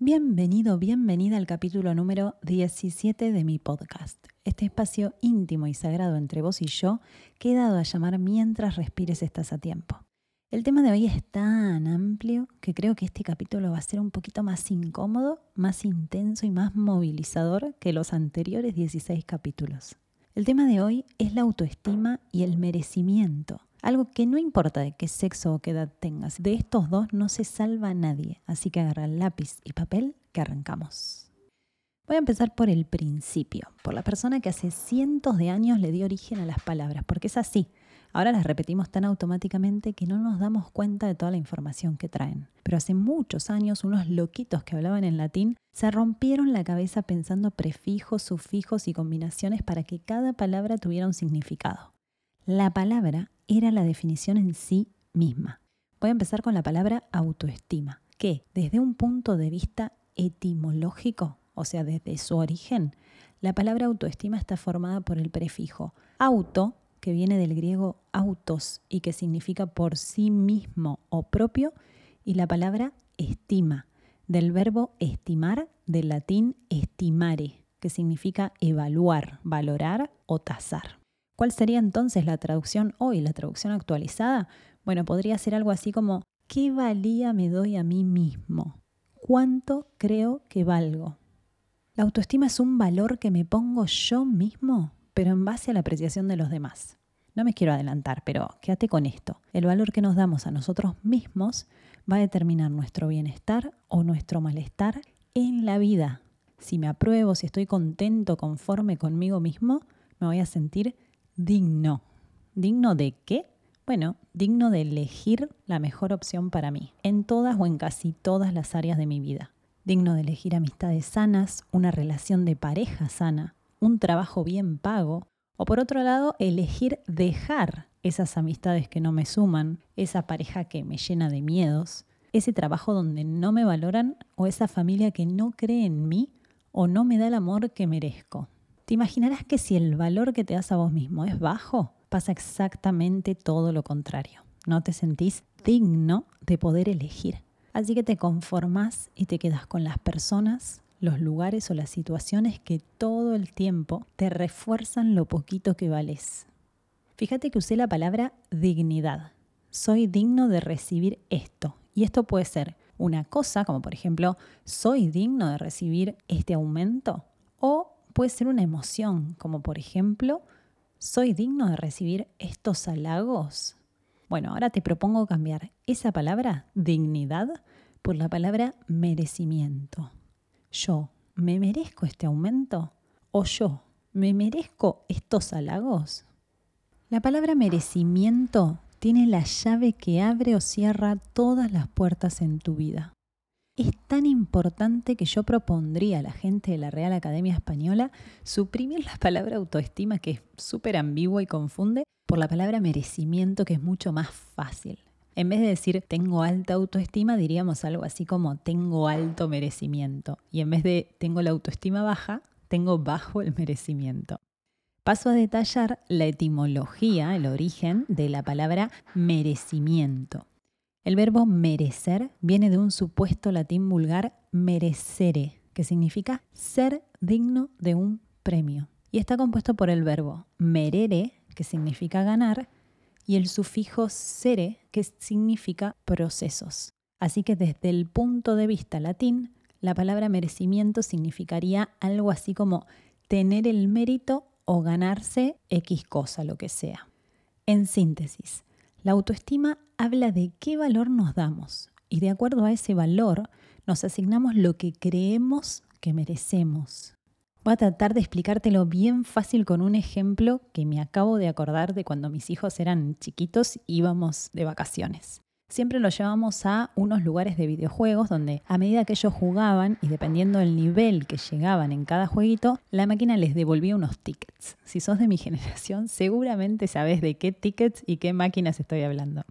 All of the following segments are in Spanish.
Bienvenido, bienvenida al capítulo número 17 de mi podcast. Este espacio íntimo y sagrado entre vos y yo que he dado a llamar mientras respires estás a tiempo. El tema de hoy es tan amplio que creo que este capítulo va a ser un poquito más incómodo, más intenso y más movilizador que los anteriores 16 capítulos. El tema de hoy es la autoestima y el merecimiento. Algo que no importa de qué sexo o qué edad tengas, de estos dos no se salva nadie, así que agarra lápiz y papel que arrancamos. Voy a empezar por el principio, por la persona que hace cientos de años le dio origen a las palabras, porque es así. Ahora las repetimos tan automáticamente que no nos damos cuenta de toda la información que traen. Pero hace muchos años unos loquitos que hablaban en latín se rompieron la cabeza pensando prefijos, sufijos y combinaciones para que cada palabra tuviera un significado. La palabra era la definición en sí misma. Voy a empezar con la palabra autoestima, que desde un punto de vista etimológico, o sea, desde su origen, la palabra autoestima está formada por el prefijo auto, que viene del griego autos y que significa por sí mismo o propio, y la palabra estima, del verbo estimar, del latín estimare, que significa evaluar, valorar o tasar. ¿Cuál sería entonces la traducción hoy, la traducción actualizada? Bueno, podría ser algo así como, ¿qué valía me doy a mí mismo? ¿Cuánto creo que valgo? La autoestima es un valor que me pongo yo mismo, pero en base a la apreciación de los demás. No me quiero adelantar, pero quédate con esto. El valor que nos damos a nosotros mismos va a determinar nuestro bienestar o nuestro malestar en la vida. Si me apruebo, si estoy contento, conforme conmigo mismo, me voy a sentir digno. ¿Digno de qué? Bueno, digno de elegir la mejor opción para mí, en todas o en casi todas las áreas de mi vida. Digno de elegir amistades sanas, una relación de pareja sana, un trabajo bien pago, o por otro lado, elegir dejar esas amistades que no me suman, esa pareja que me llena de miedos, ese trabajo donde no me valoran o esa familia que no cree en mí o no me da el amor que merezco. Te imaginarás que si el valor que te das a vos mismo es bajo, pasa exactamente todo lo contrario. No te sentís digno de poder elegir. Así que te conformás y te quedas con las personas, los lugares o las situaciones que todo el tiempo te refuerzan lo poquito que vales. Fíjate que usé la palabra dignidad. Soy digno de recibir esto. Y esto puede ser una cosa, como por ejemplo, soy digno de recibir este aumento. O puede ser una emoción, como por ejemplo, ¿soy digno de recibir estos halagos? Bueno, ahora te propongo cambiar esa palabra, dignidad, por la palabra merecimiento. Yo, ¿me merezco este aumento? ¿O yo, ¿me merezco estos halagos? La palabra merecimiento tiene la llave que abre o cierra todas las puertas en tu vida es tan importante que yo propondría a la gente de la Real Academia Española suprimir la palabra autoestima, que es súper ambigua y confunde, por la palabra merecimiento, que es mucho más fácil. En vez de decir tengo alta autoestima, diríamos algo así como tengo alto merecimiento. Y en vez de tengo la autoestima baja, tengo bajo el merecimiento. Paso a detallar la etimología, el origen de la palabra merecimiento. El verbo merecer viene de un supuesto latín vulgar merecere, que significa ser digno de un premio. Y está compuesto por el verbo merere, que significa ganar, y el sufijo sere, que significa procesos. Así que desde el punto de vista latín, la palabra merecimiento significaría algo así como tener el mérito o ganarse X cosa, lo que sea. En síntesis, la autoestima habla de qué valor nos damos y de acuerdo a ese valor nos asignamos lo que creemos que merecemos. Voy a tratar de explicártelo bien fácil con un ejemplo que me acabo de acordar de cuando mis hijos eran chiquitos y íbamos de vacaciones siempre los llevamos a unos lugares de videojuegos donde a medida que ellos jugaban y dependiendo del nivel que llegaban en cada jueguito, la máquina les devolvía unos tickets. Si sos de mi generación, seguramente sabes de qué tickets y qué máquinas estoy hablando.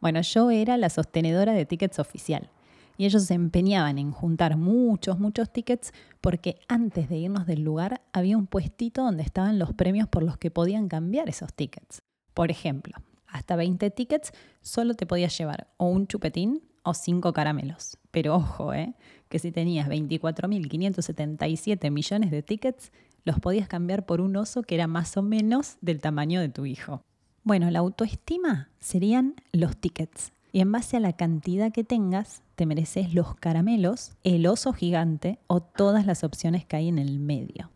Bueno, yo era la sostenedora de tickets oficial. Y ellos se empeñaban en juntar muchos, muchos tickets porque antes de irnos del lugar había un puestito donde estaban los premios por los que podían cambiar esos tickets. Por ejemplo, hasta 20 tickets, solo te podías llevar o un chupetín o cinco caramelos. Pero ojo, ¿eh? que si tenías 24.577 millones de tickets, los podías cambiar por un oso que era más o menos del tamaño de tu hijo. Bueno, la autoestima serían los tickets. Y en base a la cantidad que tengas, te mereces los caramelos, el oso gigante o todas las opciones que hay en el medio.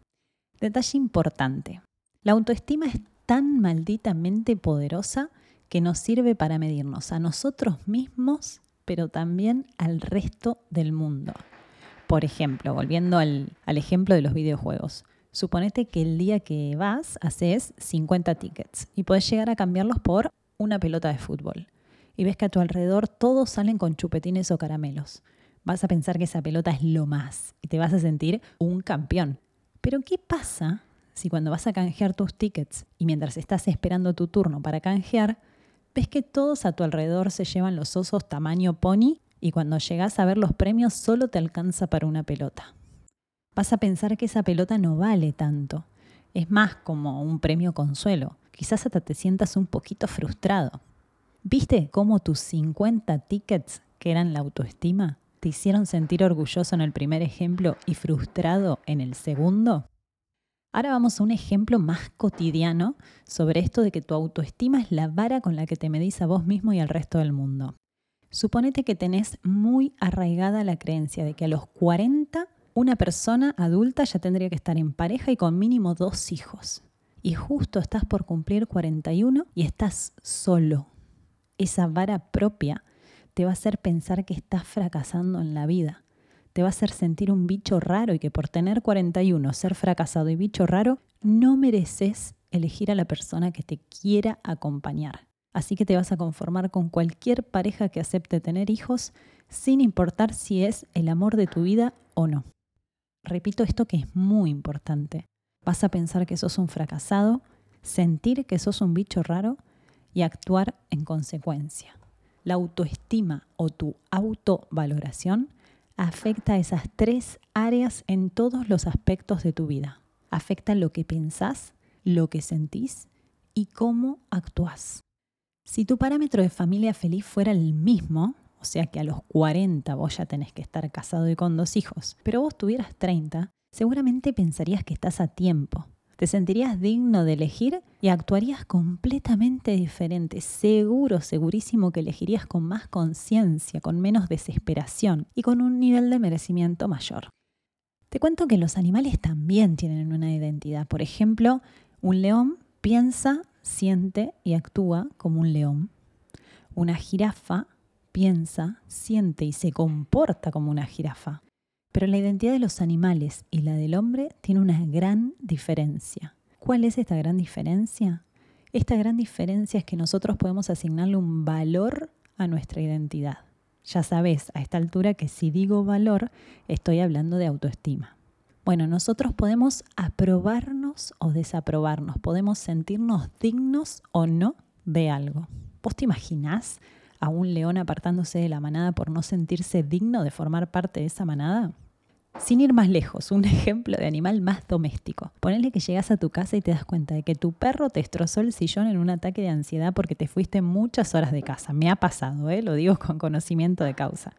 Detalle importante. La autoestima es tan malditamente poderosa que nos sirve para medirnos a nosotros mismos, pero también al resto del mundo. Por ejemplo, volviendo al, ejemplo de los videojuegos. Suponete que el día que vas haces 50 tickets y puedes llegar a cambiarlos por una pelota de fútbol. Y ves que a tu alrededor todos salen con chupetines o caramelos. Vas a pensar que esa pelota es lo más y te vas a sentir un campeón. Pero ¿qué pasa si cuando vas a canjear tus tickets y mientras estás esperando tu turno para canjear, ves que todos a tu alrededor se llevan los osos tamaño pony y cuando llegas a ver los premios solo te alcanza para una pelota? vas a pensar que esa pelota no vale tanto. Es más como un premio consuelo. Quizás hasta te sientas un poquito frustrado. ¿Viste cómo tus 50 tickets, que eran la autoestima, te hicieron sentir orgulloso en el primer ejemplo y frustrado en el segundo? Ahora vamos a un ejemplo más cotidiano sobre esto de que tu autoestima es la vara con la que te medís a vos mismo y al resto del mundo. Suponete que tenés muy arraigada la creencia de que a los 40 una persona adulta ya tendría que estar en pareja y con mínimo dos hijos. Y justo estás por cumplir 41 y estás solo. Esa vara propia te va a hacer pensar que estás fracasando en la vida. Te va a hacer sentir un bicho raro y que por tener 41, ser fracasado y bicho raro, no mereces elegir a la persona que te quiera acompañar. Así que te vas a conformar con cualquier pareja que acepte tener hijos, sin importar si es el amor de tu vida o no repito esto que es muy importante. Vas a pensar que sos un fracasado, sentir que sos un bicho raro y actuar en consecuencia. La autoestima o tu autovaloración afecta a esas tres áreas en todos los aspectos de tu vida. Afecta lo que pensás, lo que sentís y cómo actúas. Si tu parámetro de familia feliz fuera el mismo, o sea que a los 40 vos ya tenés que estar casado y con dos hijos, pero vos tuvieras 30, seguramente pensarías que estás a tiempo. Te sentirías digno de elegir y actuarías completamente diferente. Seguro, segurísimo que elegirías con más conciencia, con menos desesperación y con un nivel de merecimiento mayor. Te cuento que los animales también tienen una identidad. Por ejemplo, un león piensa, siente y actúa como un león. Una jirafa piensa, siente y se comporta como una jirafa. Pero la identidad de los animales y la del hombre tiene una gran diferencia. ¿Cuál es esta gran diferencia? Esta gran diferencia es que nosotros podemos asignarle un valor a nuestra identidad. Ya sabes a esta altura que si digo valor, estoy hablando de autoestima. Bueno, nosotros podemos aprobarnos o desaprobarnos, podemos sentirnos dignos o no de algo. ¿Vos te imaginás a un león apartándose de la manada por no sentirse digno de formar parte de esa manada? Sin ir más lejos, un ejemplo de animal más doméstico. Ponele que llegas a tu casa y te das cuenta de que tu perro te destrozó el sillón en un ataque de ansiedad porque te fuiste muchas horas de casa. Me ha pasado, ¿eh? lo digo con conocimiento de causa.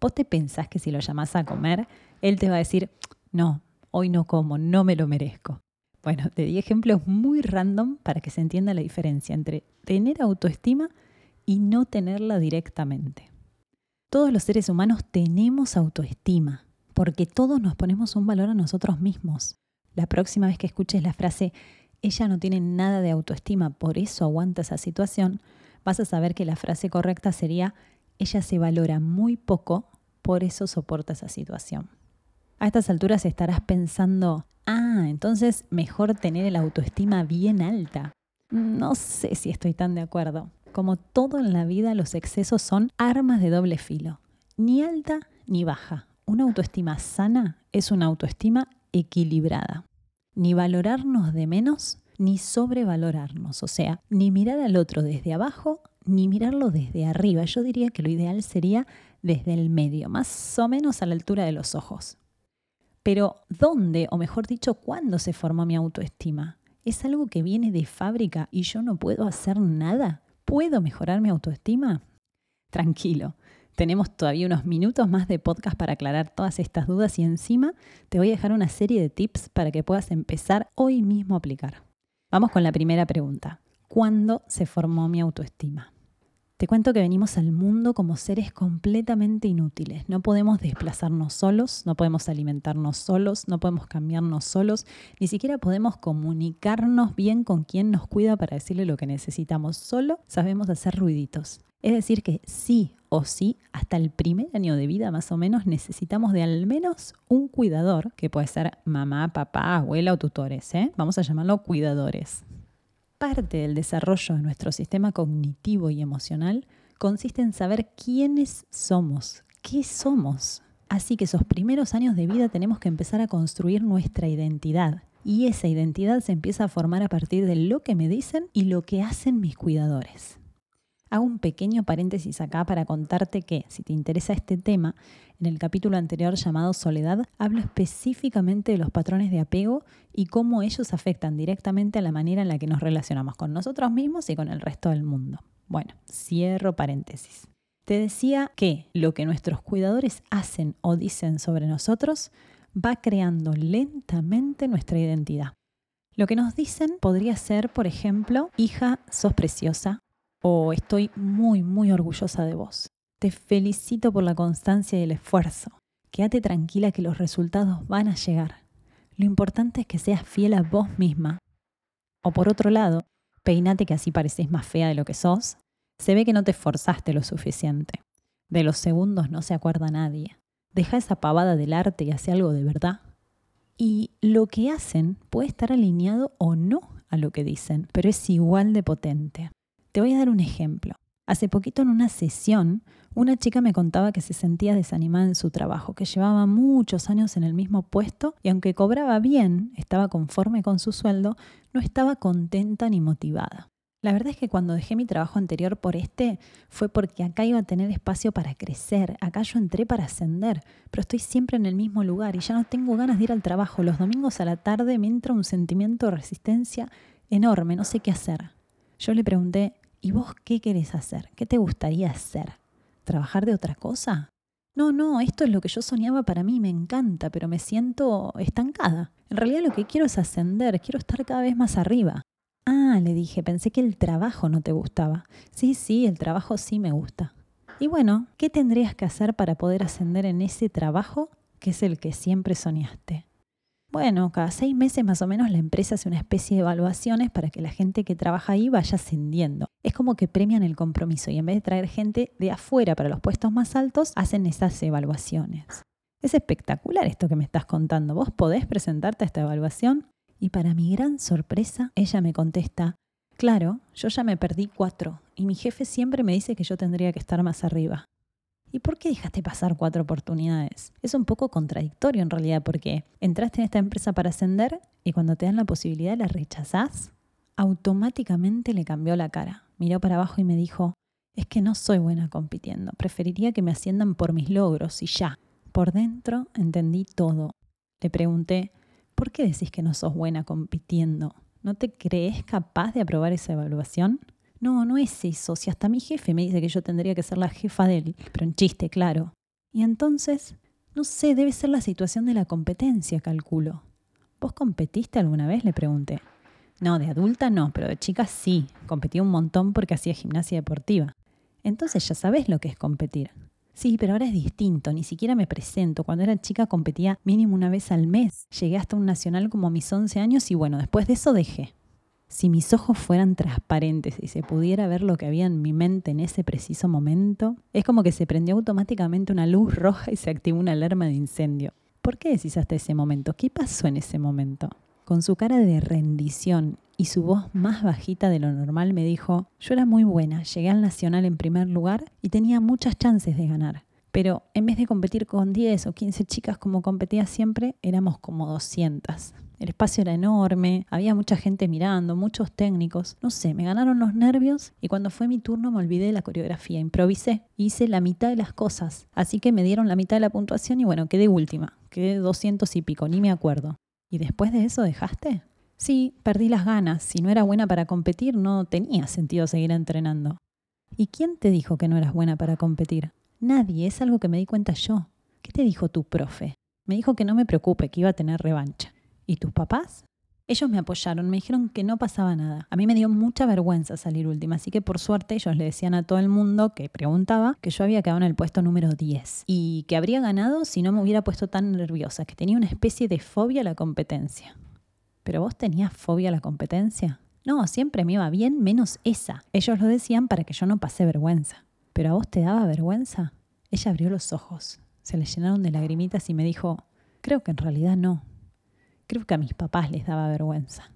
¿Vos te pensás que si lo llamás a comer, él te va a decir, no, hoy no como, no me lo merezco? Bueno, te di ejemplos muy random para que se entienda la diferencia entre tener autoestima y no tenerla directamente. Todos los seres humanos tenemos autoestima, porque todos nos ponemos un valor a nosotros mismos. La próxima vez que escuches la frase, ella no tiene nada de autoestima, por eso aguanta esa situación, vas a saber que la frase correcta sería, ella se valora muy poco, por eso soporta esa situación. A estas alturas estarás pensando, ah, entonces mejor tener el autoestima bien alta. No sé si estoy tan de acuerdo. Como todo en la vida, los excesos son armas de doble filo, ni alta ni baja. Una autoestima sana es una autoestima equilibrada. Ni valorarnos de menos, ni sobrevalorarnos. O sea, ni mirar al otro desde abajo, ni mirarlo desde arriba. Yo diría que lo ideal sería desde el medio, más o menos a la altura de los ojos. Pero, ¿dónde, o mejor dicho, cuándo se formó mi autoestima? ¿Es algo que viene de fábrica y yo no puedo hacer nada? ¿Puedo mejorar mi autoestima? Tranquilo, Tenemos todavía unos minutos más de podcast para aclarar todas estas dudas y encima te voy a dejar una serie de tips para que puedas empezar hoy mismo a aplicar. Vamos con la primera pregunta. ¿Cuándo se formó mi autoestima? Te cuento que venimos al mundo como seres completamente inútiles. No podemos desplazarnos solos, no podemos alimentarnos solos, no podemos cambiarnos solos, ni siquiera podemos comunicarnos bien con quien nos cuida para decirle lo que necesitamos. Solo sabemos hacer ruiditos. Es decir, que sí o sí, hasta el primer año de vida más o menos, necesitamos de al menos un cuidador, que puede ser mamá, papá, abuela o tutores. ¿eh? Vamos a llamarlo cuidadores. Parte del desarrollo de nuestro sistema cognitivo y emocional consiste en saber quiénes somos, qué somos. Así que esos primeros años de vida tenemos que empezar a construir nuestra identidad. Y esa identidad se empieza a formar a partir de lo que me dicen y lo que hacen mis cuidadores. Hago un pequeño paréntesis acá para contarte que, si te interesa este tema, en el capítulo anterior llamado Soledad, hablo específicamente de los patrones de apego y cómo ellos afectan directamente a la manera en la que nos relacionamos con nosotros mismos y con el resto del mundo. Bueno, cierro paréntesis. Te decía que lo que nuestros cuidadores hacen o dicen sobre nosotros va creando lentamente nuestra identidad. Lo que nos dicen podría ser, por ejemplo, hija, sos preciosa, o estoy muy, muy orgullosa de vos. Te felicito por la constancia y el esfuerzo. Quédate tranquila que los resultados van a llegar. Lo importante es que seas fiel a vos misma. O por otro lado, peinate que así pareces más fea de lo que sos. Se ve que no te esforzaste lo suficiente. De los segundos no se acuerda nadie. Deja esa pavada del arte y hace algo de verdad. Y lo que hacen puede estar alineado o no a lo que dicen, pero es igual de potente. Te voy a dar un ejemplo. Hace poquito en una sesión, una chica me contaba que se sentía desanimada en su trabajo, que llevaba muchos años en el mismo puesto y aunque cobraba bien, estaba conforme con su sueldo, no estaba contenta ni motivada. La verdad es que cuando dejé mi trabajo anterior por este fue porque acá iba a tener espacio para crecer, acá yo entré para ascender, pero estoy siempre en el mismo lugar y ya no tengo ganas de ir al trabajo. Los domingos a la tarde me entra un sentimiento de resistencia enorme, no sé qué hacer. Yo le pregunté, ¿y vos qué querés hacer? ¿Qué te gustaría hacer? ¿Trabajar de otra cosa? No, no, esto es lo que yo soñaba para mí, me encanta, pero me siento estancada. En realidad lo que quiero es ascender, quiero estar cada vez más arriba. Ah, le dije, pensé que el trabajo no te gustaba. Sí, sí, el trabajo sí me gusta. Y bueno, ¿qué tendrías que hacer para poder ascender en ese trabajo que es el que siempre soñaste? Bueno, cada seis meses más o menos la empresa hace una especie de evaluaciones para que la gente que trabaja ahí vaya ascendiendo. Es como que premian el compromiso y en vez de traer gente de afuera para los puestos más altos, hacen esas evaluaciones. Es espectacular esto que me estás contando. ¿Vos podés presentarte a esta evaluación? Y para mi gran sorpresa, ella me contesta, claro, yo ya me perdí cuatro y mi jefe siempre me dice que yo tendría que estar más arriba. ¿Y por qué dejaste pasar cuatro oportunidades? Es un poco contradictorio en realidad porque entraste en esta empresa para ascender y cuando te dan la posibilidad la rechazás. Automáticamente le cambió la cara. Miró para abajo y me dijo, es que no soy buena compitiendo. Preferiría que me asciendan por mis logros y ya. Por dentro entendí todo. Le pregunté, ¿por qué decís que no sos buena compitiendo? ¿No te crees capaz de aprobar esa evaluación? No, no es eso. Si hasta mi jefe me dice que yo tendría que ser la jefa de él, pero en chiste, claro. Y entonces, no sé, debe ser la situación de la competencia, calculo. ¿Vos competiste alguna vez? Le pregunté. No, de adulta no, pero de chica sí. Competí un montón porque hacía gimnasia deportiva. Entonces ya sabés lo que es competir. Sí, pero ahora es distinto, ni siquiera me presento. Cuando era chica competía mínimo una vez al mes. Llegué hasta un nacional como a mis 11 años y bueno, después de eso dejé. Si mis ojos fueran transparentes y se pudiera ver lo que había en mi mente en ese preciso momento, es como que se prendió automáticamente una luz roja y se activó una alarma de incendio. ¿Por qué decís hasta ese momento? ¿Qué pasó en ese momento? Con su cara de rendición y su voz más bajita de lo normal me dijo, yo era muy buena, llegué al Nacional en primer lugar y tenía muchas chances de ganar. Pero en vez de competir con 10 o 15 chicas como competía siempre, éramos como 200. El espacio era enorme, había mucha gente mirando, muchos técnicos. No sé, me ganaron los nervios y cuando fue mi turno me olvidé de la coreografía. Improvisé, hice la mitad de las cosas. Así que me dieron la mitad de la puntuación y bueno, quedé última. Quedé 200 y pico, ni me acuerdo. ¿Y después de eso dejaste? Sí, perdí las ganas. Si no era buena para competir, no tenía sentido seguir entrenando. ¿Y quién te dijo que no eras buena para competir? Nadie, es algo que me di cuenta yo. ¿Qué te dijo tu profe? Me dijo que no me preocupe, que iba a tener revancha. ¿Y tus papás? Ellos me apoyaron, me dijeron que no pasaba nada. A mí me dio mucha vergüenza salir última, así que por suerte ellos le decían a todo el mundo que preguntaba que yo había quedado en el puesto número 10 y que habría ganado si no me hubiera puesto tan nerviosa, que tenía una especie de fobia a la competencia. ¿Pero vos tenías fobia a la competencia? No, siempre me iba bien, menos esa. Ellos lo decían para que yo no pase vergüenza. ¿Pero a vos te daba vergüenza? Ella abrió los ojos, se le llenaron de lagrimitas y me dijo, creo que en realidad no. Creo que a mis papás les daba vergüenza.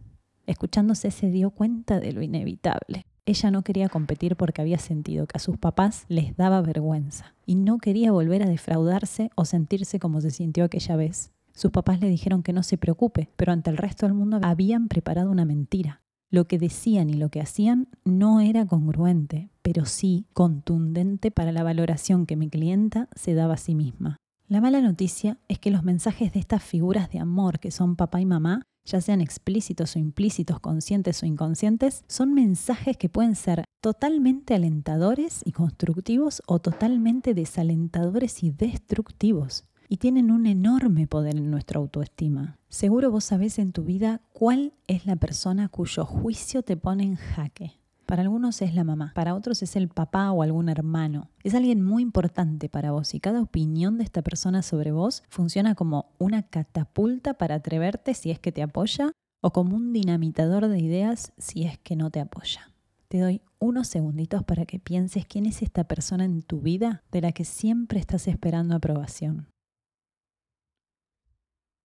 Escuchándose se dio cuenta de lo inevitable. Ella no quería competir porque había sentido que a sus papás les daba vergüenza y no quería volver a defraudarse o sentirse como se sintió aquella vez. Sus papás le dijeron que no se preocupe, pero ante el resto del mundo habían preparado una mentira. Lo que decían y lo que hacían no era congruente, pero sí contundente para la valoración que mi clienta se daba a sí misma. La mala noticia es que los mensajes de estas figuras de amor que son papá y mamá, ya sean explícitos o implícitos, conscientes o inconscientes, son mensajes que pueden ser totalmente alentadores y constructivos o totalmente desalentadores y destructivos. Y tienen un enorme poder en nuestra autoestima. Seguro vos sabés en tu vida cuál es la persona cuyo juicio te pone en jaque. Para algunos es la mamá, para otros es el papá o algún hermano. Es alguien muy importante para vos y cada opinión de esta persona sobre vos funciona como una catapulta para atreverte si es que te apoya o como un dinamitador de ideas si es que no te apoya. Te doy unos segunditos para que pienses quién es esta persona en tu vida de la que siempre estás esperando aprobación.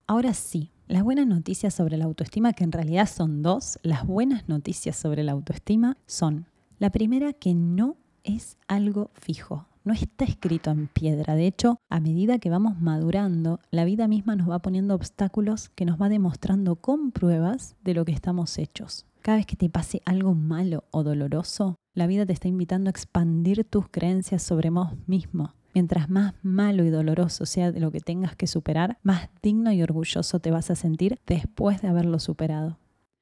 Ahora sí, las buenas noticias sobre la autoestima, que en realidad son dos, las buenas noticias sobre la autoestima son, la primera, que no es algo fijo, no está escrito en piedra. De hecho, a medida que vamos madurando, la vida misma nos va poniendo obstáculos que nos va demostrando con pruebas de lo que estamos hechos. Cada vez que te pase algo malo o doloroso, la vida te está invitando a expandir tus creencias sobre vos mismo Mientras más malo y doloroso sea lo que tengas que superar, más digno y orgulloso te vas a sentir después de haberlo superado.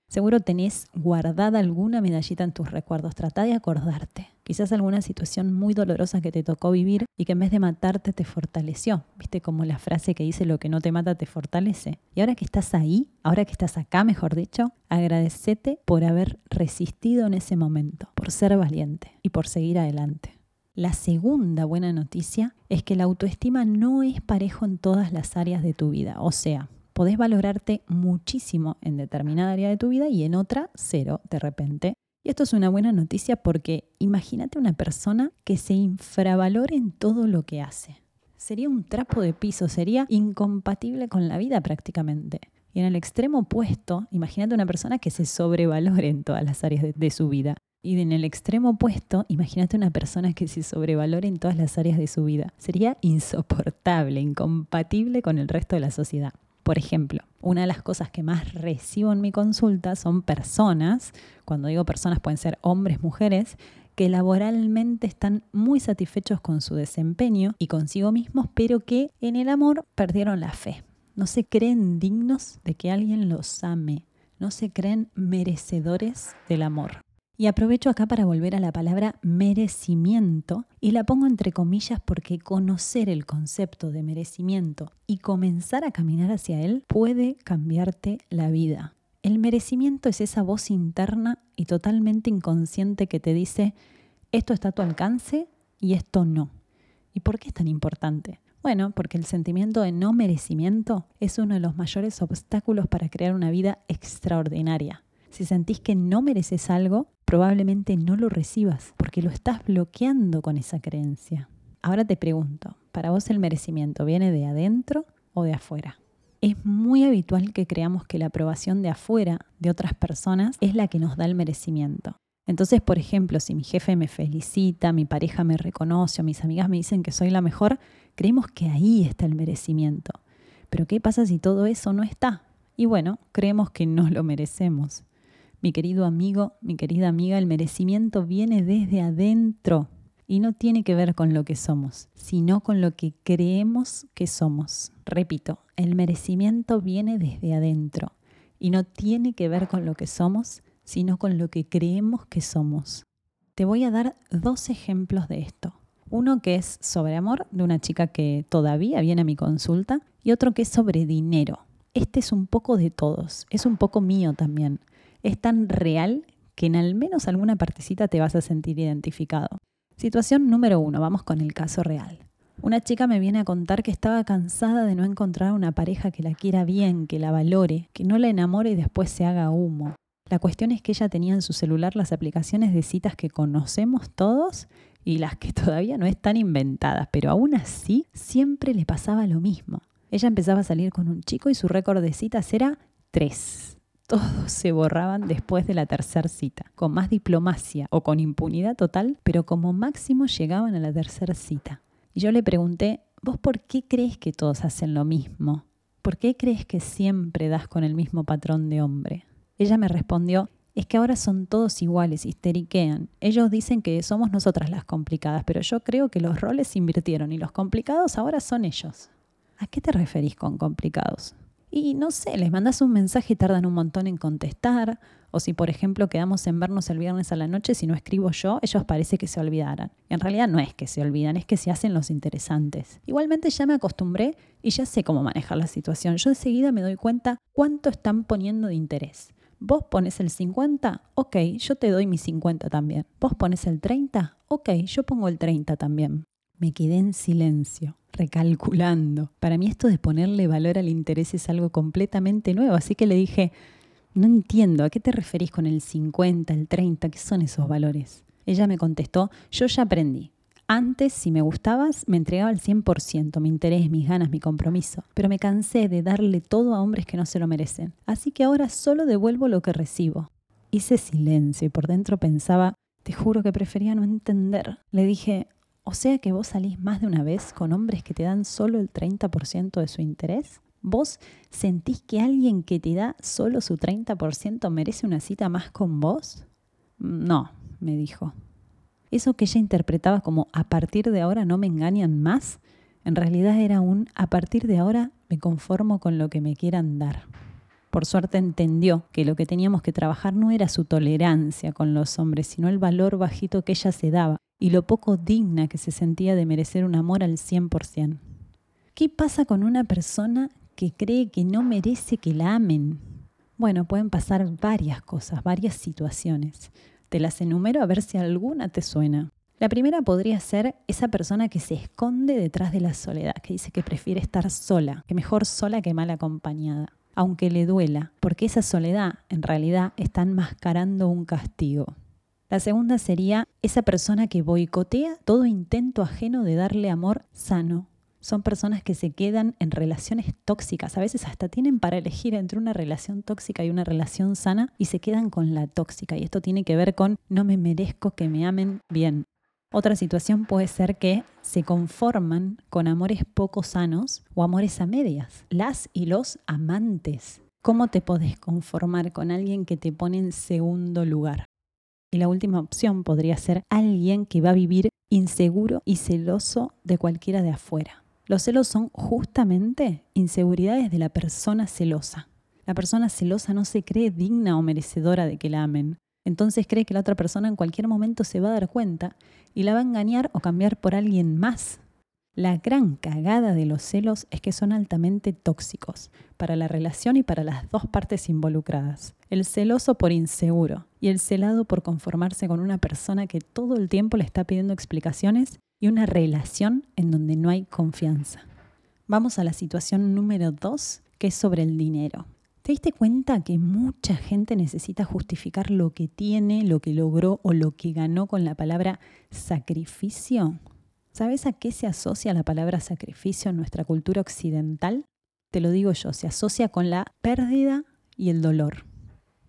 Seguro tenés guardada alguna medallita en tus recuerdos. Trata de acordarte. Quizás alguna situación muy dolorosa que te tocó vivir y que en vez de matarte te fortaleció. Viste como la frase que dice lo que no te mata te fortalece. Y ahora que estás ahí, ahora que estás acá, mejor dicho, agradecete por haber resistido en ese momento, por ser valiente y por seguir adelante. La segunda buena noticia es que la autoestima no es parejo en todas las áreas de tu vida. O sea, podés valorarte muchísimo en determinada área de tu vida y en otra cero de repente. Y esto es una buena noticia porque imagínate una persona que se infravalore en todo lo que hace. Sería un trapo de piso, sería incompatible con la vida prácticamente. Y en el extremo opuesto, imagínate una persona que se sobrevalore en todas las áreas de, de su vida. Y en el extremo opuesto, imagínate una persona que se sobrevalore en todas las áreas de su vida. Sería insoportable, incompatible con el resto de la sociedad. Por ejemplo, una de las cosas que más recibo en mi consulta son personas, cuando digo personas pueden ser hombres, mujeres, que laboralmente están muy satisfechos con su desempeño y consigo mismos, pero que en el amor perdieron la fe. No se creen dignos de que alguien los ame, no se creen merecedores del amor. Y aprovecho acá para volver a la palabra merecimiento y la pongo entre comillas porque conocer el concepto de merecimiento y comenzar a caminar hacia él puede cambiarte la vida. El merecimiento es esa voz interna y totalmente inconsciente que te dice esto está a tu alcance y esto no. ¿Y por qué es tan importante? Bueno, porque el sentimiento de no merecimiento es uno de los mayores obstáculos para crear una vida extraordinaria. Si sentís que no mereces algo, probablemente no lo recibas porque lo estás bloqueando con esa creencia. Ahora te pregunto, ¿para vos el merecimiento viene de adentro o de afuera? Es muy habitual que creamos que la aprobación de afuera de otras personas es la que nos da el merecimiento. Entonces, por ejemplo, si mi jefe me felicita, mi pareja me reconoce o mis amigas me dicen que soy la mejor, creemos que ahí está el merecimiento. Pero ¿qué pasa si todo eso no está? Y bueno, creemos que no lo merecemos. Mi querido amigo, mi querida amiga, el merecimiento viene desde adentro y no tiene que ver con lo que somos, sino con lo que creemos que somos. Repito, el merecimiento viene desde adentro y no tiene que ver con lo que somos, sino con lo que creemos que somos. Te voy a dar dos ejemplos de esto. Uno que es sobre amor, de una chica que todavía viene a mi consulta, y otro que es sobre dinero. Este es un poco de todos, es un poco mío también. Es tan real que en al menos alguna partecita te vas a sentir identificado. Situación número uno, vamos con el caso real. Una chica me viene a contar que estaba cansada de no encontrar una pareja que la quiera bien, que la valore, que no la enamore y después se haga humo. La cuestión es que ella tenía en su celular las aplicaciones de citas que conocemos todos y las que todavía no están inventadas, pero aún así siempre le pasaba lo mismo. Ella empezaba a salir con un chico y su récord de citas era tres. Todos se borraban después de la tercera cita, con más diplomacia o con impunidad total, pero como máximo llegaban a la tercera cita. Y yo le pregunté, ¿vos por qué crees que todos hacen lo mismo? ¿Por qué crees que siempre das con el mismo patrón de hombre? Ella me respondió, es que ahora son todos iguales, histeriquean. Ellos dicen que somos nosotras las complicadas, pero yo creo que los roles se invirtieron y los complicados ahora son ellos. ¿A qué te referís con complicados? Y no sé, les mandas un mensaje y tardan un montón en contestar. O si, por ejemplo, quedamos en vernos el viernes a la noche, si no escribo yo, ellos parece que se olvidaran. En realidad no es que se olvidan, es que se hacen los interesantes. Igualmente ya me acostumbré y ya sé cómo manejar la situación. Yo enseguida me doy cuenta cuánto están poniendo de interés. Vos pones el 50, ok, yo te doy mi 50 también. Vos pones el 30, ok, yo pongo el 30 también. Me quedé en silencio, recalculando. Para mí esto de ponerle valor al interés es algo completamente nuevo, así que le dije, no entiendo, ¿a qué te referís con el 50, el 30? ¿Qué son esos valores? Ella me contestó, yo ya aprendí. Antes, si me gustabas, me entregaba al 100%, mi interés, mis ganas, mi compromiso. Pero me cansé de darle todo a hombres que no se lo merecen. Así que ahora solo devuelvo lo que recibo. Hice silencio y por dentro pensaba, te juro que prefería no entender. Le dije, o sea que vos salís más de una vez con hombres que te dan solo el 30% de su interés. ¿Vos sentís que alguien que te da solo su 30% merece una cita más con vos? No, me dijo. Eso que ella interpretaba como a partir de ahora no me engañan más, en realidad era un a partir de ahora me conformo con lo que me quieran dar. Por suerte entendió que lo que teníamos que trabajar no era su tolerancia con los hombres, sino el valor bajito que ella se daba y lo poco digna que se sentía de merecer un amor al 100%. ¿Qué pasa con una persona que cree que no merece que la amen? Bueno, pueden pasar varias cosas, varias situaciones. Te las enumero a ver si alguna te suena. La primera podría ser esa persona que se esconde detrás de la soledad, que dice que prefiere estar sola, que mejor sola que mal acompañada, aunque le duela, porque esa soledad en realidad está enmascarando un castigo. La segunda sería esa persona que boicotea todo intento ajeno de darle amor sano. Son personas que se quedan en relaciones tóxicas, a veces hasta tienen para elegir entre una relación tóxica y una relación sana y se quedan con la tóxica. Y esto tiene que ver con no me merezco que me amen bien. Otra situación puede ser que se conforman con amores poco sanos o amores a medias. Las y los amantes. ¿Cómo te podés conformar con alguien que te pone en segundo lugar? Y la última opción podría ser alguien que va a vivir inseguro y celoso de cualquiera de afuera. Los celos son justamente inseguridades de la persona celosa. La persona celosa no se cree digna o merecedora de que la amen. Entonces cree que la otra persona en cualquier momento se va a dar cuenta y la va a engañar o cambiar por alguien más la gran cagada de los celos es que son altamente tóxicos para la relación y para las dos partes involucradas. El celoso por inseguro y el celado por conformarse con una persona que todo el tiempo le está pidiendo explicaciones y una relación en donde no hay confianza. Vamos a la situación número dos, que es sobre el dinero. ¿Te diste cuenta que mucha gente necesita justificar lo que tiene, lo que logró o lo que ganó con la palabra sacrificio? ¿Sabes a qué se asocia la palabra sacrificio en nuestra cultura occidental? Te lo digo yo, se asocia con la pérdida y el dolor.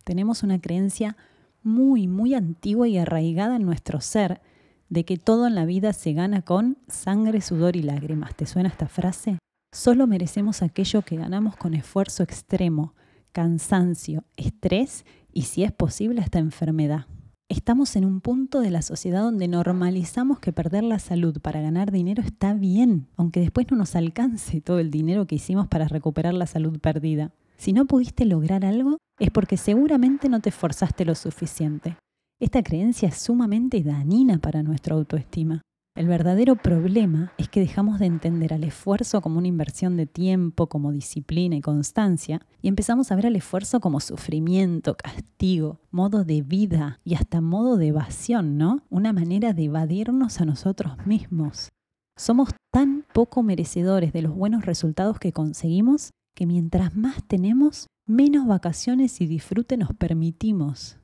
Tenemos una creencia muy, muy antigua y arraigada en nuestro ser de que todo en la vida se gana con sangre, sudor y lágrimas. ¿Te suena esta frase? Solo merecemos aquello que ganamos con esfuerzo extremo, cansancio, estrés y si es posible hasta enfermedad. Estamos en un punto de la sociedad donde normalizamos que perder la salud para ganar dinero está bien, aunque después no nos alcance todo el dinero que hicimos para recuperar la salud perdida. Si no pudiste lograr algo, es porque seguramente no te esforzaste lo suficiente. Esta creencia es sumamente dañina para nuestra autoestima. El verdadero problema es que dejamos de entender al esfuerzo como una inversión de tiempo, como disciplina y constancia, y empezamos a ver al esfuerzo como sufrimiento, castigo, modo de vida y hasta modo de evasión, ¿no? Una manera de evadirnos a nosotros mismos. Somos tan poco merecedores de los buenos resultados que conseguimos que mientras más tenemos, menos vacaciones y disfrute nos permitimos.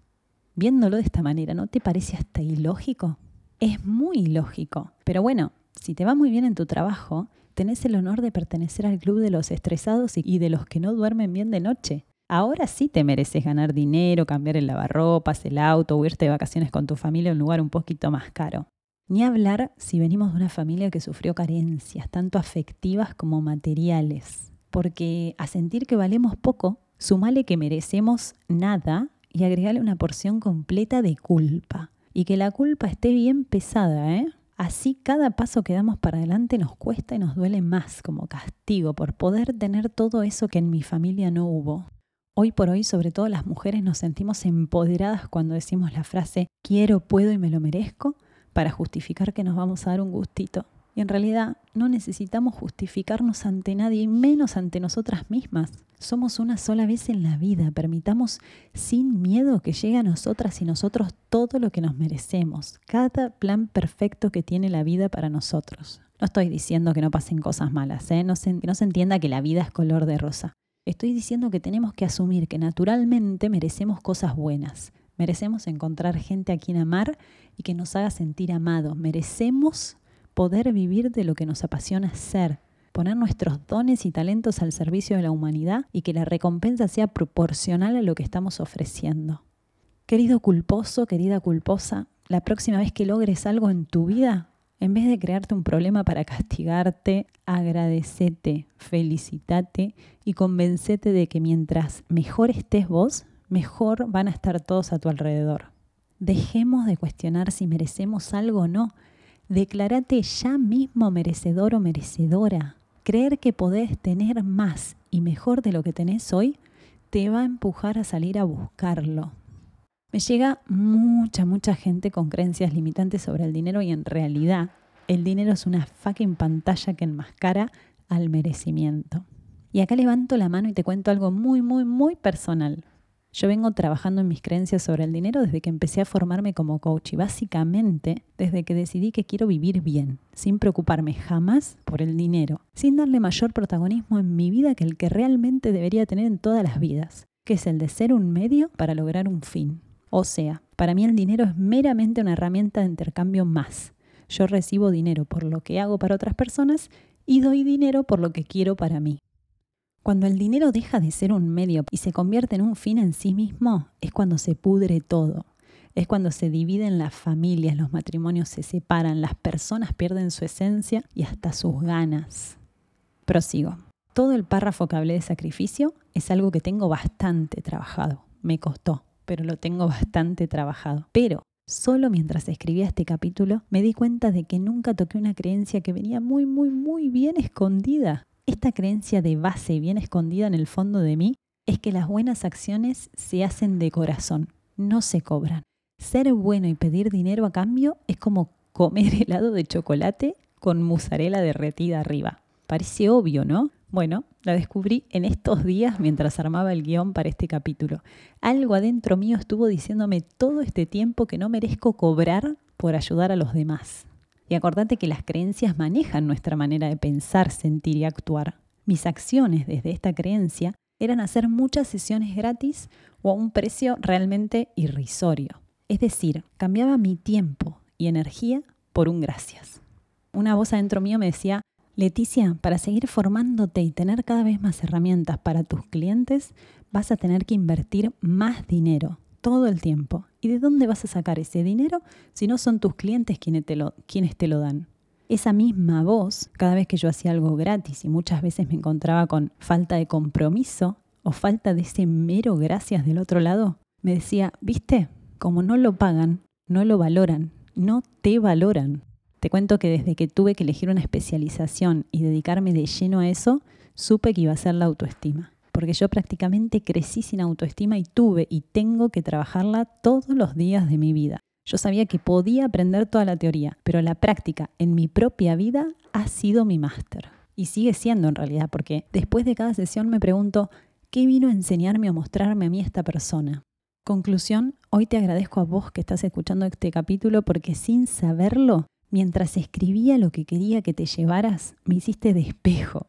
Viéndolo de esta manera, ¿no te parece hasta ilógico? Es muy ilógico. Pero bueno, si te va muy bien en tu trabajo, tenés el honor de pertenecer al club de los estresados y de los que no duermen bien de noche. Ahora sí te mereces ganar dinero, cambiar el lavarropas, el auto o irte de vacaciones con tu familia a un lugar un poquito más caro. Ni hablar si venimos de una familia que sufrió carencias, tanto afectivas como materiales. Porque a sentir que valemos poco, sumale que merecemos nada y agregale una porción completa de culpa y que la culpa esté bien pesada, ¿eh? Así cada paso que damos para adelante nos cuesta y nos duele más como castigo por poder tener todo eso que en mi familia no hubo. Hoy por hoy, sobre todo las mujeres, nos sentimos empoderadas cuando decimos la frase quiero, puedo y me lo merezco para justificar que nos vamos a dar un gustito. Y en realidad no necesitamos justificarnos ante nadie menos ante nosotras mismas. Somos una sola vez en la vida. Permitamos sin miedo que llegue a nosotras y nosotros todo lo que nos merecemos. Cada plan perfecto que tiene la vida para nosotros. No estoy diciendo que no pasen cosas malas, ¿eh? que no se entienda que la vida es color de rosa. Estoy diciendo que tenemos que asumir que naturalmente merecemos cosas buenas. Merecemos encontrar gente a quien amar y que nos haga sentir amados. Merecemos poder vivir de lo que nos apasiona ser, poner nuestros dones y talentos al servicio de la humanidad y que la recompensa sea proporcional a lo que estamos ofreciendo. Querido culposo, querida culposa, la próxima vez que logres algo en tu vida, en vez de crearte un problema para castigarte, agradecete, felicitate y convencete de que mientras mejor estés vos, mejor van a estar todos a tu alrededor. Dejemos de cuestionar si merecemos algo o no Declárate ya mismo merecedor o merecedora. Creer que podés tener más y mejor de lo que tenés hoy te va a empujar a salir a buscarlo. Me llega mucha, mucha gente con creencias limitantes sobre el dinero y en realidad el dinero es una fucking pantalla que enmascara al merecimiento. Y acá levanto la mano y te cuento algo muy, muy, muy personal. Yo vengo trabajando en mis creencias sobre el dinero desde que empecé a formarme como coach y básicamente desde que decidí que quiero vivir bien, sin preocuparme jamás por el dinero, sin darle mayor protagonismo en mi vida que el que realmente debería tener en todas las vidas, que es el de ser un medio para lograr un fin. O sea, para mí el dinero es meramente una herramienta de intercambio más. Yo recibo dinero por lo que hago para otras personas y doy dinero por lo que quiero para mí. Cuando el dinero deja de ser un medio y se convierte en un fin en sí mismo, es cuando se pudre todo. Es cuando se dividen las familias, los matrimonios se separan, las personas pierden su esencia y hasta sus ganas. Prosigo. Todo el párrafo que hablé de sacrificio es algo que tengo bastante trabajado. Me costó, pero lo tengo bastante trabajado. Pero solo mientras escribía este capítulo me di cuenta de que nunca toqué una creencia que venía muy, muy, muy bien escondida esta creencia de base bien escondida en el fondo de mí es que las buenas acciones se hacen de corazón, no se cobran. Ser bueno y pedir dinero a cambio es como comer helado de chocolate con mozzarella derretida arriba. Parece obvio, ¿no? Bueno, la descubrí en estos días mientras armaba el guion para este capítulo. Algo adentro mío estuvo diciéndome todo este tiempo que no merezco cobrar por ayudar a los demás. Y acordate que las creencias manejan nuestra manera de pensar, sentir y actuar. Mis acciones desde esta creencia eran hacer muchas sesiones gratis o a un precio realmente irrisorio. Es decir, cambiaba mi tiempo y energía por un gracias. Una voz adentro mío me decía, Leticia, para seguir formándote y tener cada vez más herramientas para tus clientes, vas a tener que invertir más dinero todo el tiempo. ¿Y de dónde vas a sacar ese dinero si no son tus clientes quienes te lo, quienes te lo dan? Esa misma voz, cada vez que yo hacía algo gratis y muchas veces me encontraba con falta de compromiso o falta de ese mero gracias del otro lado, me decía, viste, como no lo pagan, no lo valoran, no te valoran. Te cuento que desde que tuve que elegir una especialización y dedicarme de lleno a eso, supe que iba a ser la autoestima porque yo prácticamente crecí sin autoestima y tuve y tengo que trabajarla todos los días de mi vida. Yo sabía que podía aprender toda la teoría, pero la práctica en mi propia vida ha sido mi máster. Y sigue siendo en realidad, porque después de cada sesión me pregunto, ¿qué vino a enseñarme o mostrarme a mí esta persona? Conclusión, hoy te agradezco a vos que estás escuchando este capítulo porque sin saberlo, mientras escribía lo que quería que te llevaras, me hiciste despejo.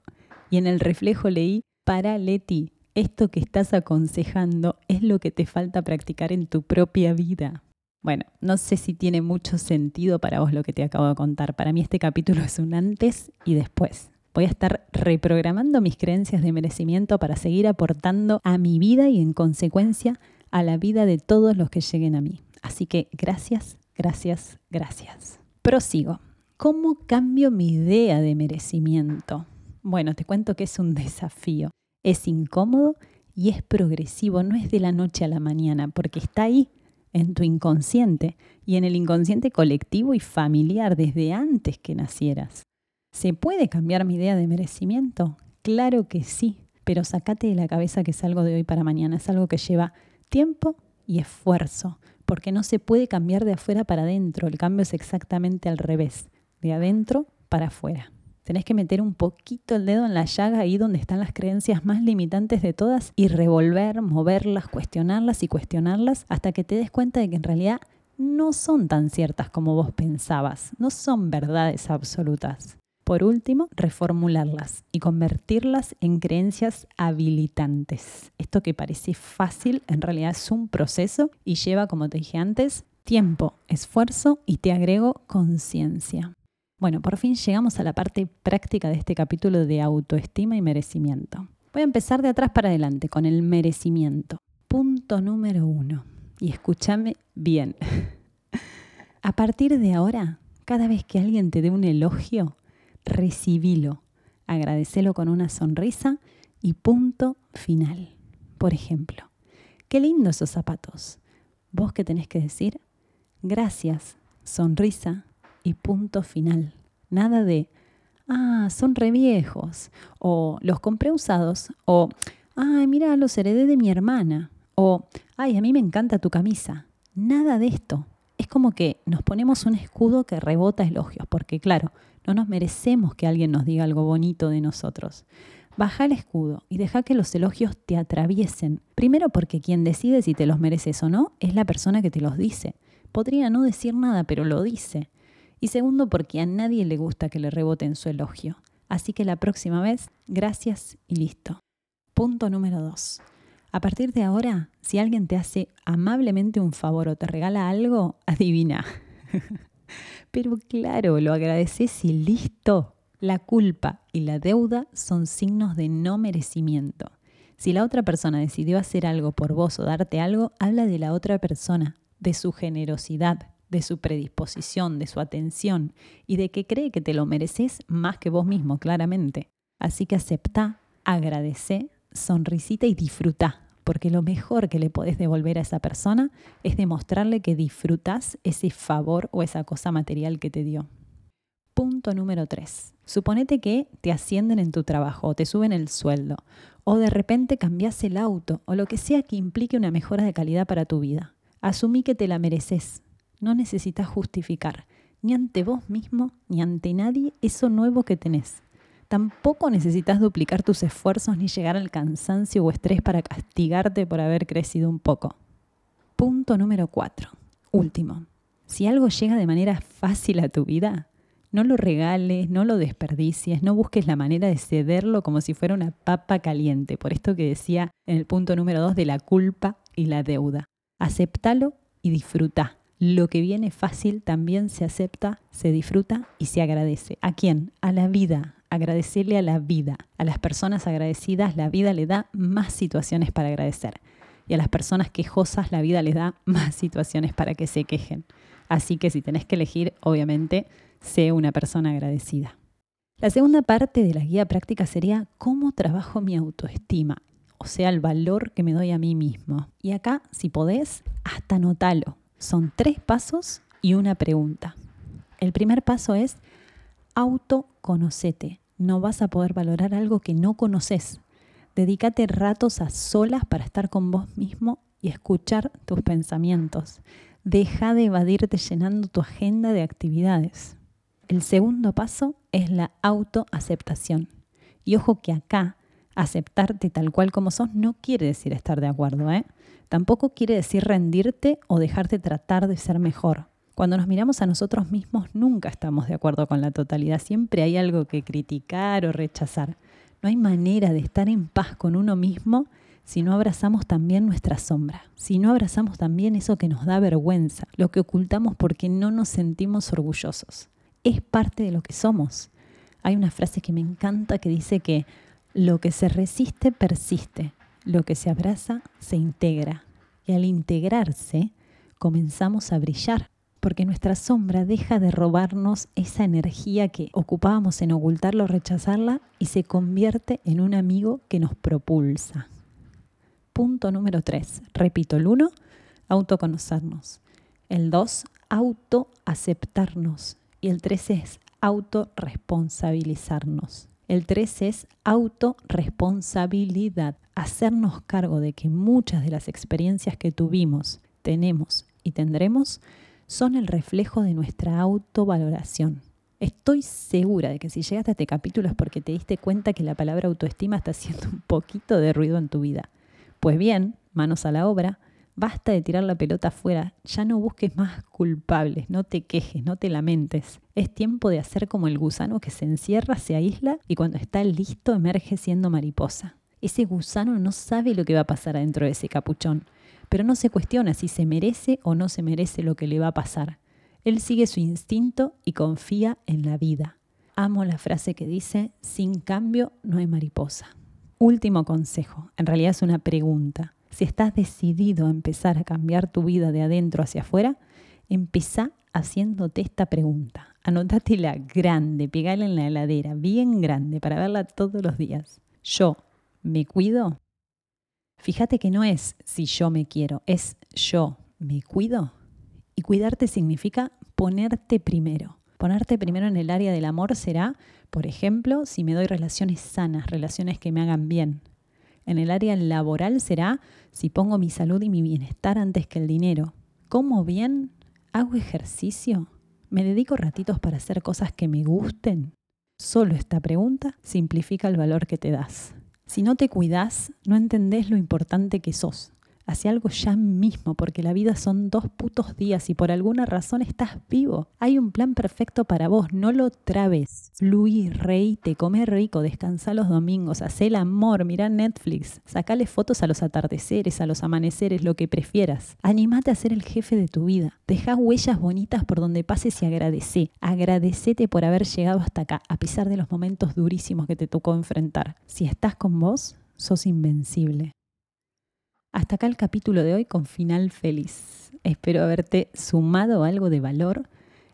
Y en el reflejo leí, para Leti, esto que estás aconsejando es lo que te falta practicar en tu propia vida. Bueno, no sé si tiene mucho sentido para vos lo que te acabo de contar. Para mí este capítulo es un antes y después. Voy a estar reprogramando mis creencias de merecimiento para seguir aportando a mi vida y en consecuencia a la vida de todos los que lleguen a mí. Así que gracias, gracias, gracias. Prosigo. ¿Cómo cambio mi idea de merecimiento? Bueno, te cuento que es un desafío. Es incómodo y es progresivo, no es de la noche a la mañana, porque está ahí en tu inconsciente y en el inconsciente colectivo y familiar desde antes que nacieras. ¿Se puede cambiar mi idea de merecimiento? Claro que sí, pero sacate de la cabeza que es algo de hoy para mañana, es algo que lleva tiempo y esfuerzo, porque no se puede cambiar de afuera para adentro, el cambio es exactamente al revés, de adentro para afuera. Tenés que meter un poquito el dedo en la llaga ahí donde están las creencias más limitantes de todas y revolver, moverlas, cuestionarlas y cuestionarlas hasta que te des cuenta de que en realidad no son tan ciertas como vos pensabas, no son verdades absolutas. Por último, reformularlas y convertirlas en creencias habilitantes. Esto que parece fácil en realidad es un proceso y lleva, como te dije antes, tiempo, esfuerzo y te agrego conciencia. Bueno, por fin llegamos a la parte práctica de este capítulo de autoestima y merecimiento. Voy a empezar de atrás para adelante con el merecimiento. Punto número uno. Y escúchame bien. a partir de ahora, cada vez que alguien te dé un elogio, recibilo, agradecelo con una sonrisa y punto final. Por ejemplo, qué lindo esos zapatos. Vos que tenés que decir, gracias, sonrisa, y punto final. Nada de, ah, son re viejos, o los compré usados, o, ay, mira, los heredé de mi hermana, o, ay, a mí me encanta tu camisa. Nada de esto. Es como que nos ponemos un escudo que rebota elogios, porque claro, no nos merecemos que alguien nos diga algo bonito de nosotros. Baja el escudo y deja que los elogios te atraviesen. Primero porque quien decide si te los mereces o no es la persona que te los dice. Podría no decir nada, pero lo dice. Y segundo, porque a nadie le gusta que le reboten su elogio. Así que la próxima vez, gracias y listo. Punto número dos. A partir de ahora, si alguien te hace amablemente un favor o te regala algo, adivina. Pero claro, lo agradeces y listo. La culpa y la deuda son signos de no merecimiento. Si la otra persona decidió hacer algo por vos o darte algo, habla de la otra persona, de su generosidad, de su predisposición, de su atención y de que cree que te lo mereces más que vos mismo, claramente. Así que acepta, agradece, sonrisita y disfruta, porque lo mejor que le podés devolver a esa persona es demostrarle que disfrutas ese favor o esa cosa material que te dio. Punto número 3. Suponete que te ascienden en tu trabajo o te suben el sueldo o de repente cambias el auto o lo que sea que implique una mejora de calidad para tu vida. Asumí que te la mereces no necesitas justificar, ni ante vos mismo, ni ante nadie, eso nuevo que tenés. Tampoco necesitas duplicar tus esfuerzos ni llegar al cansancio o estrés para castigarte por haber crecido un poco. Punto número 4. Último. Si algo llega de manera fácil a tu vida, no lo regales, no lo desperdicies, no busques la manera de cederlo como si fuera una papa caliente. Por esto que decía en el punto número 2 de la culpa y la deuda. Aceptalo y disfruta lo que viene fácil también se acepta, se disfruta y se agradece. ¿A quién? A la vida. Agradecerle a la vida. A las personas agradecidas la vida le da más situaciones para agradecer. Y a las personas quejosas la vida les da más situaciones para que se quejen. Así que si tenés que elegir, obviamente, sé una persona agradecida. La segunda parte de la guía práctica sería cómo trabajo mi autoestima, o sea, el valor que me doy a mí mismo. Y acá, si podés, hasta notalo. Son tres pasos y una pregunta. El primer paso es autoconocete. No vas a poder valorar algo que no conoces. Dedícate ratos a solas para estar con vos mismo y escuchar tus pensamientos. Deja de evadirte llenando tu agenda de actividades. El segundo paso es la autoaceptación. Y ojo que acá aceptarte tal cual como sos no quiere decir estar de acuerdo, ¿eh? Tampoco quiere decir rendirte o dejarte tratar de ser mejor. Cuando nos miramos a nosotros mismos nunca estamos de acuerdo con la totalidad, siempre hay algo que criticar o rechazar. No hay manera de estar en paz con uno mismo si no abrazamos también nuestra sombra, si no abrazamos también eso que nos da vergüenza, lo que ocultamos porque no nos sentimos orgullosos. Es parte de lo que somos. Hay una frase que me encanta que dice que lo que se resiste persiste, lo que se abraza se integra. Y al integrarse, comenzamos a brillar, porque nuestra sombra deja de robarnos esa energía que ocupábamos en ocultarla o rechazarla y se convierte en un amigo que nos propulsa. Punto número 3. Repito, el 1, autoconocernos. El 2, autoaceptarnos. Y el 3 es autorresponsabilizarnos. El 3 es autorresponsabilidad, hacernos cargo de que muchas de las experiencias que tuvimos, tenemos y tendremos son el reflejo de nuestra autovaloración. Estoy segura de que si llegaste a este capítulo es porque te diste cuenta que la palabra autoestima está haciendo un poquito de ruido en tu vida. Pues bien, manos a la obra, Basta de tirar la pelota afuera, ya no busques más culpables, no te quejes, no te lamentes. Es tiempo de hacer como el gusano que se encierra, se aísla y cuando está listo emerge siendo mariposa. Ese gusano no sabe lo que va a pasar adentro de ese capuchón, pero no se cuestiona si se merece o no se merece lo que le va a pasar. Él sigue su instinto y confía en la vida. Amo la frase que dice, sin cambio no hay mariposa. Último consejo, en realidad es una pregunta. Si estás decidido a empezar a cambiar tu vida de adentro hacia afuera, empezá haciéndote esta pregunta. Anótatela grande, pegala en la heladera, bien grande, para verla todos los días. ¿Yo me cuido? Fíjate que no es si yo me quiero, es yo me cuido. Y cuidarte significa ponerte primero. Ponerte primero en el área del amor será, por ejemplo, si me doy relaciones sanas, relaciones que me hagan bien, en el área laboral será si pongo mi salud y mi bienestar antes que el dinero. ¿Como bien? ¿Hago ejercicio? ¿Me dedico ratitos para hacer cosas que me gusten? Solo esta pregunta simplifica el valor que te das. Si no te cuidas, no entendés lo importante que sos. Hace algo ya mismo, porque la vida son dos putos días y por alguna razón estás vivo. Hay un plan perfecto para vos, no lo trabes. Fluí, te come rico, descansa los domingos, haz el amor, mira Netflix, sacale fotos a los atardeceres, a los amaneceres, lo que prefieras. Animate a ser el jefe de tu vida. Deja huellas bonitas por donde pases y agradece. Agradecete por haber llegado hasta acá, a pesar de los momentos durísimos que te tocó enfrentar. Si estás con vos, sos invencible. Hasta acá el capítulo de hoy con final feliz. Espero haberte sumado algo de valor,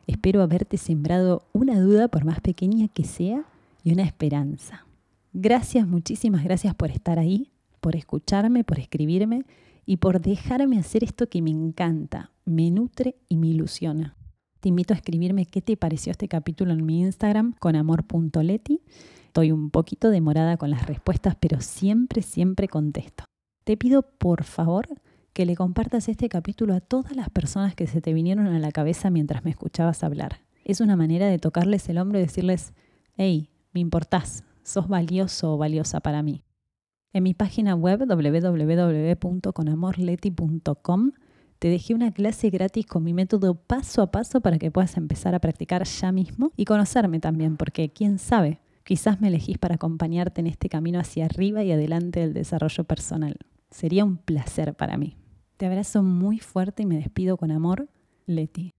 espero haberte sembrado una duda, por más pequeña que sea, y una esperanza. Gracias, muchísimas gracias por estar ahí, por escucharme, por escribirme y por dejarme hacer esto que me encanta, me nutre y me ilusiona. Te invito a escribirme qué te pareció este capítulo en mi Instagram con amor.leti. Estoy un poquito demorada con las respuestas, pero siempre, siempre contesto. Te pido por favor que le compartas este capítulo a todas las personas que se te vinieron a la cabeza mientras me escuchabas hablar. Es una manera de tocarles el hombro y decirles, hey, me importás, sos valioso o valiosa para mí. En mi página web www.conamorleti.com te dejé una clase gratis con mi método paso a paso para que puedas empezar a practicar ya mismo y conocerme también, porque quién sabe, quizás me elegís para acompañarte en este camino hacia arriba y adelante del desarrollo personal. Sería un placer para mí. Te abrazo muy fuerte y me despido con amor, Leti.